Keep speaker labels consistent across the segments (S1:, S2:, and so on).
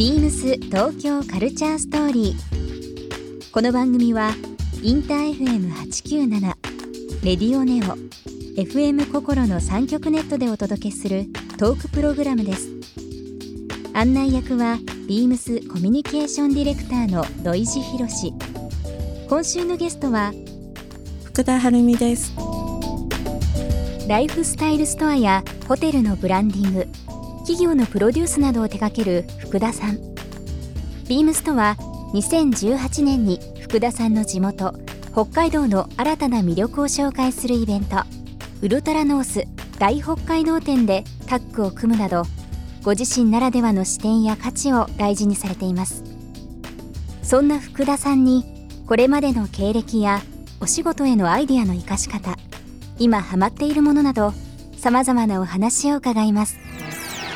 S1: ビームス東京カルチャーストーリー。この番組はインター FM897 レディオネオ FM 心の三極ネットでお届けするトークプログラムです。案内役はビームスコミュニケーションディレクターの土井博志。今週のゲストは
S2: 福田晴美です
S1: ライフスタイルストアやホテルのブランディング企業のプロデュースなどを手掛ける福田さん。ビームスとは2018年に福田さんの地元北海道の新たな魅力を紹介するイベント。ウルトラノース大北海道展でタッグを組むなどご自身ならではの視点や価値を大事にされています。そんな福田さんにこれまでの経歴やお仕事へのアイディアの生かし方今ハマっているものなどさまざまなお話を伺います。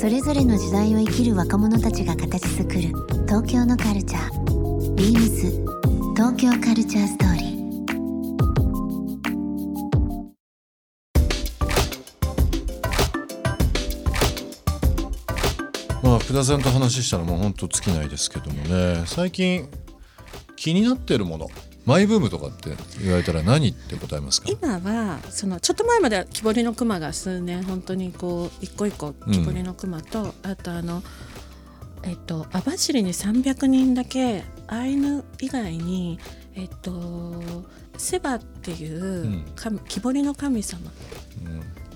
S3: それぞれの時代を生きる若者たちが形作る東京のカルチャー。Beams 東京カルチャーストーリー。
S4: まあ福田さんと話したらもう本当尽きないですけどもね。最近気になってるもの。マイブームとかって言われたら何って答えますか？
S2: 今はそのちょっと前までは木彫りの熊が数年本当にこう一個一個木彫りの熊と、あとあのえっと網走に300人だけアイヌ以外にえっとセバっていう神木彫りの神様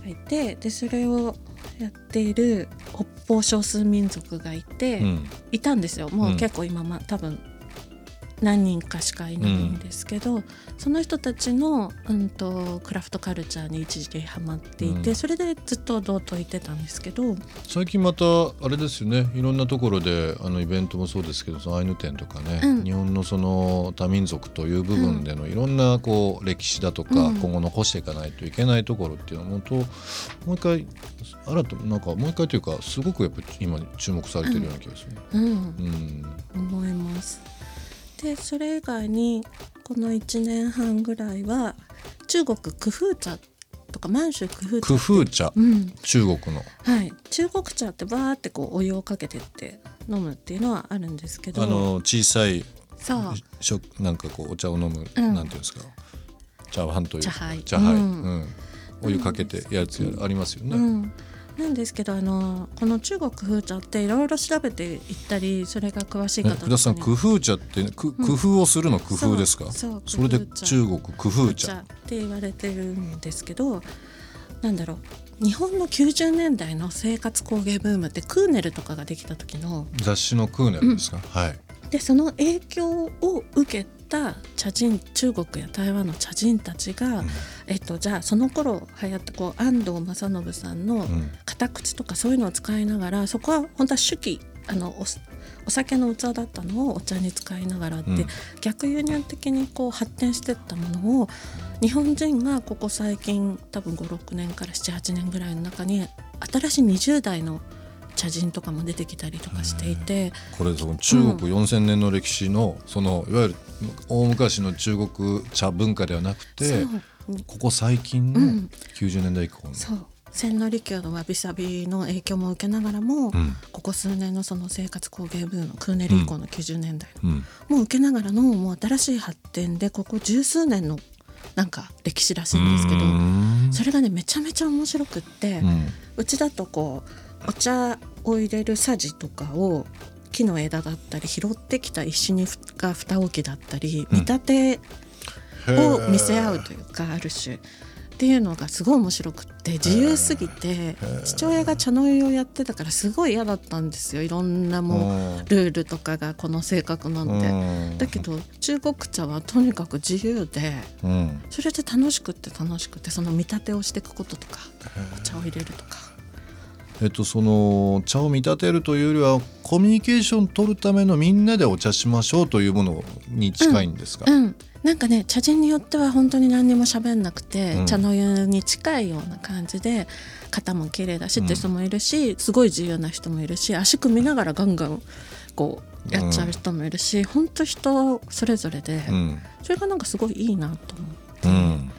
S2: がいてでそれをやっている北方少数民族がいて、
S4: うん。
S2: いたんですよ。もううん。結構今ま多分何人かしかいないんですけど、その人たちの、うん、とクラフトカルチャーに一時期ハマっていて、
S4: うん。
S2: それでずっと同といてたんですけど
S4: 最近またあれですよねいろんなところであのイベントもそうですけどそのアイヌ展とかね、
S2: うん。
S4: 日本のその多民族という部分でのいろんなこう歴史だとか、
S2: うん。
S4: 今後残していかないといけないところっていうのは本当もう一回新たなんかもう一回というかすごくやっぱり今注目されてるような気がする。
S2: うん。
S4: うん。
S2: 思います。でそれ以外にこの1年半ぐらいは中国工風茶とか満州工風茶
S4: 工風茶、
S2: うん。
S4: 中国の。
S2: はい、中国茶ってバーってこうお湯をかけてって飲むっていうのはあるんですけど。
S4: あの小さい
S2: そう。
S4: しょなんかこうお茶を飲む、
S2: うん。
S4: なんていうんですか？茶碗というか。
S2: 茶杯。
S4: 茶杯、
S2: う
S4: うんん。お湯かけてやるやつありますよね。
S2: うん、なんですけどあのこの中国風茶っていろいろ調べていったりそれが詳しい
S4: え
S2: 方
S4: 福田さん
S2: に
S4: 工風茶ってく工夫をするの工夫ですか、
S2: そう
S4: それで中国工風
S2: 風
S4: 茶
S2: 茶って言われてるんですけどなんだろう。日本の90年代の生活工芸ブームってクーネルとかができた時の
S4: 雑誌のクーネルですか、はい。
S2: でその影響を受けた茶人中国や台湾の茶人たちが、えっと、じゃあその頃流行ったこう安藤正信さんの
S4: ん。
S2: 片口とかそういうのを使いながらそこは本当は手記あのおお酒の器だったのをお茶に使いながらって、
S4: うん。
S2: 逆輸入的にこう発展していったものを日本人がここ最近多分56年から78年ぐらいの中に新しい20代の茶人とかも出てきたりとかしていて。
S4: これその中国4,000年の歴史のそのいわゆる大昔の中国茶文化ではなくてここ最近の
S2: うん。
S4: 90年代以降の、
S2: そう。千利休のわびさびの影響も受けながらも、
S4: ん。
S2: ここ数年のその生活工芸ブームクーネル以降の90年代の、
S4: うん。
S2: もう受けながらのもう新しい発展でここ十数年のなんか歴史らしいんですけどそれがねめちゃめちゃ面白くって、
S4: う
S2: うんちだとこうお茶を入れるさじとかを木の枝だったり拾ってきた石にふが蓋置きだったり見立てを見せ合うというかある種っていうのがすごい面白くって自由すぎて父親が茶の湯をやってたからすごい嫌だったんですよ。いろんなも
S4: うん。
S2: うルールとかがこの性格なんて。
S4: うん。
S2: だけど中国茶はとにかく自由で
S4: うん。
S2: それで楽しくって楽しくてその見立てをしていくこととかお茶を入れるとか
S4: えっと、その茶を見立てるというよりはコミュニケーション取るためのみんなでお茶しましょうというものに近いんですか、
S2: うん、なんかね茶人によっては本当に何にも喋んなくて、
S4: うん。
S2: 茶の湯に近いような感じで肩も綺麗だしって人もいるし、すごい自由な人もいるし足組みながらガンガンこうやっちゃう人もいるし、本当人それぞれで、
S4: うん。
S2: それがなんかすごいいいなと思って。
S4: うん、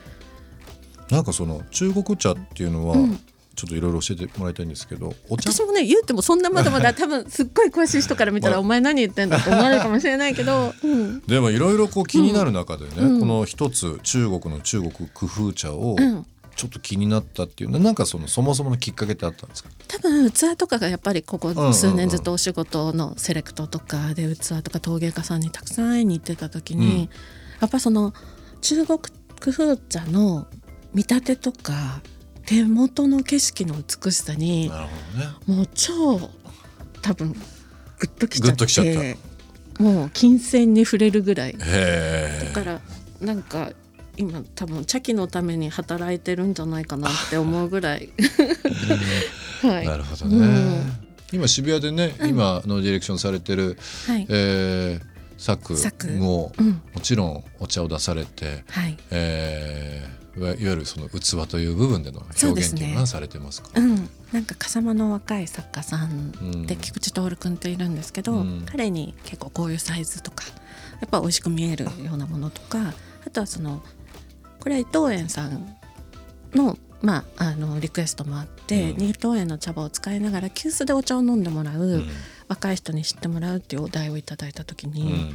S4: なんかその中国茶っていうのは、
S2: うん
S4: ちょっといろいろ教えてもらいたいんですけどお茶？
S2: 私もね言うてもそんなまだまだ 多分すっごい詳しい人から見たら「お前何言ってんだ」って思われるかもしれないけど、うん。
S4: でもいろいろこう気になる中でね、
S2: うん。
S4: この一つ中国の中国工夫茶を
S2: うん。
S4: ちょっと気になったっていうのはなんかそのそもそものきっかけってあったんですか？
S2: 多分器とかがやっぱりここ数年ずっとお仕事のセレクトとかで器とか陶芸家さんにたくさん会いに行ってた時に、
S4: うん。
S2: やっぱその中国工夫茶の見立てとか手元の景色の美しさに
S4: なるほどね。
S2: もう超多分グッときちゃっ
S4: グッときちゃって
S2: もう金銭に触れるぐらい。だからなんか今多分茶器のために働いてるんじゃないかなって思うぐらい。はい。
S4: なるほどね、
S2: うん。
S4: 今渋谷でね、今のディレクションされてる、
S2: はい、
S4: えー、作
S2: 作。
S4: も
S2: うん。
S4: もちろんお茶を出されて、
S2: はい。
S4: えーいわゆるその器という部分での表現っていうのはされてますか？
S2: うん、なんか笠間の若い作家さん
S4: うん
S2: で菊池徹君っているんですけど、
S4: うん。
S2: 彼に結構こういうサイズとかやっぱ美味しく見えるようなものとかあとはそのこれは伊藤園さんの,、まあ、あのリクエストもあって、
S4: うん。
S2: 伊藤園の茶葉を使いながら急須でお茶を飲んでもらう、
S4: うん
S2: 若い人に知ってもらうっていうお題をいただいた時に、
S4: うん。
S2: やっ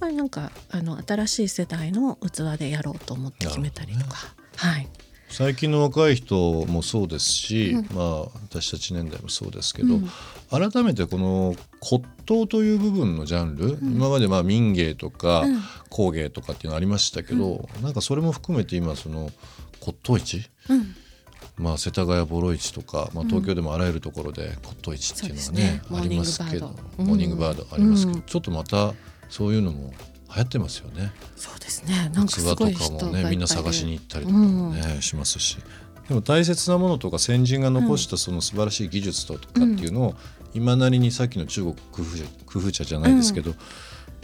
S2: ぱりなんかあの新しい世代の器でやろうと思って決めたりとか、はい、
S4: 最近の若い人もそうですし、
S2: うん。
S4: まあ私たち年代もそうですけど、
S2: うん。
S4: 改めてこの骨董という部分のジャンル、今までまあ民芸とか
S2: うん。
S4: 工芸とかっていうのありましたけど、なんかそれも含めて今その骨董市
S2: うん
S4: まあ、世田谷ボロ市とか、まあ、東京でもあらゆるところで骨董市っていうのがね,、
S2: そうですね。
S4: ありますけど
S2: モ
S4: モー
S2: ーニングバ
S4: ードありますけど、
S2: うん。
S4: ちょっとまたそういうのも流行ってますよね。
S2: そうですね。なんか
S4: 器とか
S2: すごい人がいっぱいで
S4: もねみんな探しに行ったりとかもね、しますし。でも大切なものとか先人が残したその素晴らしい技術とかっていうのを今なりにさっきの中国工夫茶工夫茶じゃないですけど、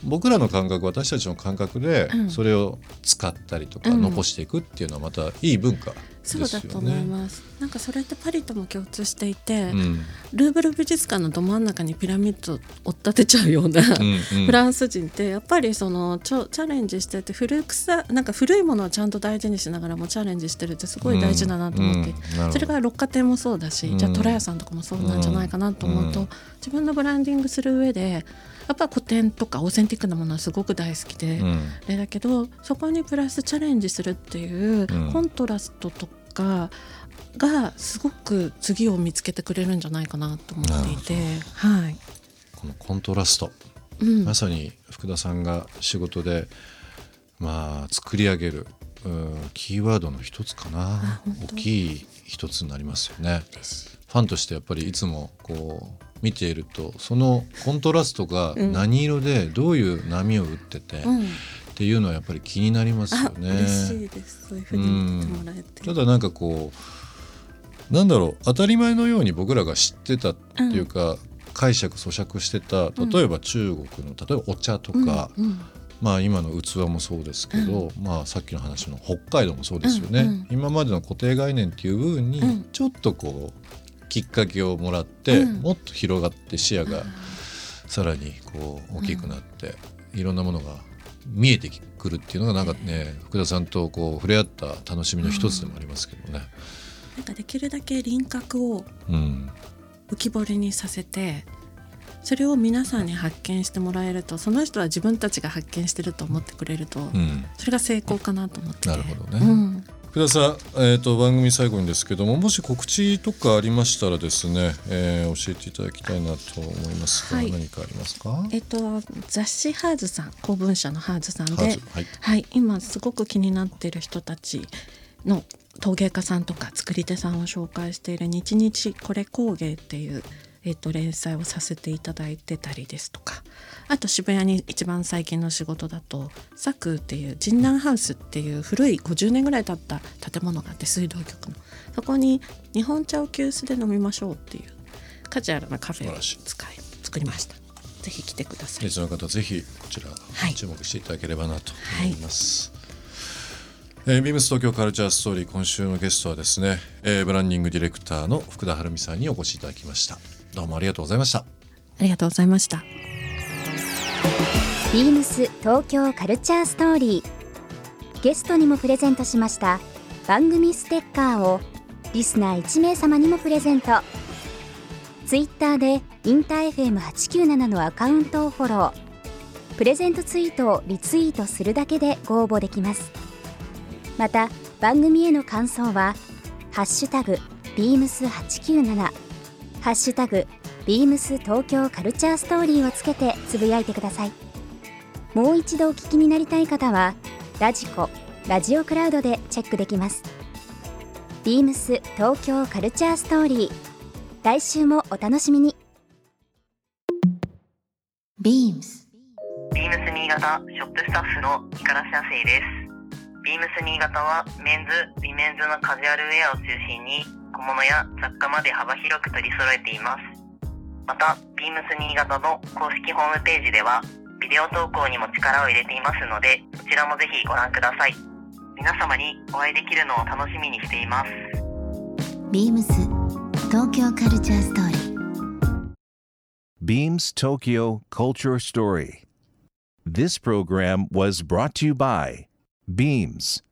S4: 僕らの感覚私たちの感覚で
S2: うん。
S4: それを使ったりとか
S2: うん。
S4: 残していくっていうのはまたいい文化
S2: そう。だと思います。なんかそれってパリとも共通していて、
S4: うん。
S2: ルーブル美術館のど真ん中にピラミッドを立てちゃうような、
S4: うんうん。
S2: フランス人ってやっぱりそのチャチャレンジしてて古臭なんか古いものをちゃんと大事にしながらもチャレンジしてるってすごい大事だなと思って
S4: うんうん。
S2: それが六花亭もそうだし、
S4: うん。
S2: じゃあ虎屋さんとかもそうなんじゃないかなと思うと、
S4: うん。
S2: 自分のブランディングする上でやっぱ古典とかオーセンティックなものはすごく大好きで。
S4: うん。
S2: でだけどそこにプラスチャレンジするっていう
S4: うん。
S2: コントラストとかがすごく次を見つけてくれるんじゃないかなと思っていて、はい、
S4: このコントラスト、
S2: うん。
S4: まさに福田さんが仕事でまあ作り上げるうんキーワードの一つかな。大きい一つになりますよね。ファンとしてやっぱりいつもこう見ているとそのコントラストが
S2: うん。
S4: 何色でどういう波を打ってて、
S2: うん、
S4: っていうのはやっぱり気になりますよ
S2: あ
S4: ね。
S2: 嬉しいです。そういうふうに言ってもらえて。
S4: ただなんかこうなんだろう当たり前のように僕らが知ってたっていうか、解釈咀嚼してた例えば中国の例えばお茶とか、
S2: うんうん。
S4: まあ今の器もそうですけど、まあさっきの話の北海道もそうですよね、
S2: うんうん。
S4: 今までの固定概念っていう部分に
S2: うん。
S4: ちょっとこうきっかけをもらって、
S2: うん。
S4: もっと広がって視野がさらにこう大きくなって、いろんなものが見えてくるっていうのがなんかね福田さんとこう触れ合った楽しみの一つでもありますけどね。
S2: なんかできるだけ輪郭を
S4: うん。
S2: 浮き彫りにさせてそれを皆さんに発見してもらえるとその人は自分たちが発見してると思ってくれると、
S4: うん。
S2: それが成功かなと思ってて。
S4: なるほどね。
S2: うん
S4: 福田さん、えー、と番組最後にですけどももし告知とかありましたらですね、えー教えていただきたいなと思いますが、
S2: はい。
S4: 何かありますか？
S2: えっと、雑誌ハーズさん公文社のハーズさんで
S4: はい。
S2: はい、今すごく気になっている人たちの陶芸家さんとか作り手さんを紹介している「日日これ工芸」っていう、えっと、連載をさせていただいてたりですとか。あと渋谷に一番最近の仕事だと「サクっていう神南ハウスっていう古い50年ぐらい経った建物があって水道局の。そこに日本茶を急須で飲みましょうっていうカジュアルなカフェを使い作りました。ぜひ来てください。
S4: リスの方ぜひこちら
S2: はい。
S4: 注目していただければなと思います。えービームス東京カルチャーストーリー今週のゲストはですね、えーブランディングディレクターの福田晴美さんにお越しいただきましたどうもありがとうございました。
S2: ありがとうございました。
S1: ビームス東京カルチャーストーリー。ゲストにもプレゼントしました。番組ステッカーをリスナー1名様にもプレゼント。ツイッターでインター FM897 のアカウントをフォロー。プレゼントツイートをリツイートするだけでご応募できます。また番組への感想は「ハッシュタグビームス897」「ハッシュタグビームス東京カルチャーストーリー」をつけてつぶやいてください。もう一度お聞きになりたい方はラジコラジオクラウドでチェックできます。ビームス東京カルチャーストーリー。来週もお楽しみに。
S3: ビームス。
S5: ビームス新潟ショップスタッフの五十嵐亜生です。ビームス新潟はメンズ、ウィメンズのカジュアルウェアを中心に小物や雑貨まで幅広く取り揃えています。また、ビームス新潟の公式ホームページではビデオ投稿にも力を入れていますので、そちらもぜひご覧ください。皆様にお会いできるのを楽しみにしています。
S3: ビームス東京カルチャーストーリー
S6: Beams Tokyo Culture Story. This program was brought to you by Beams.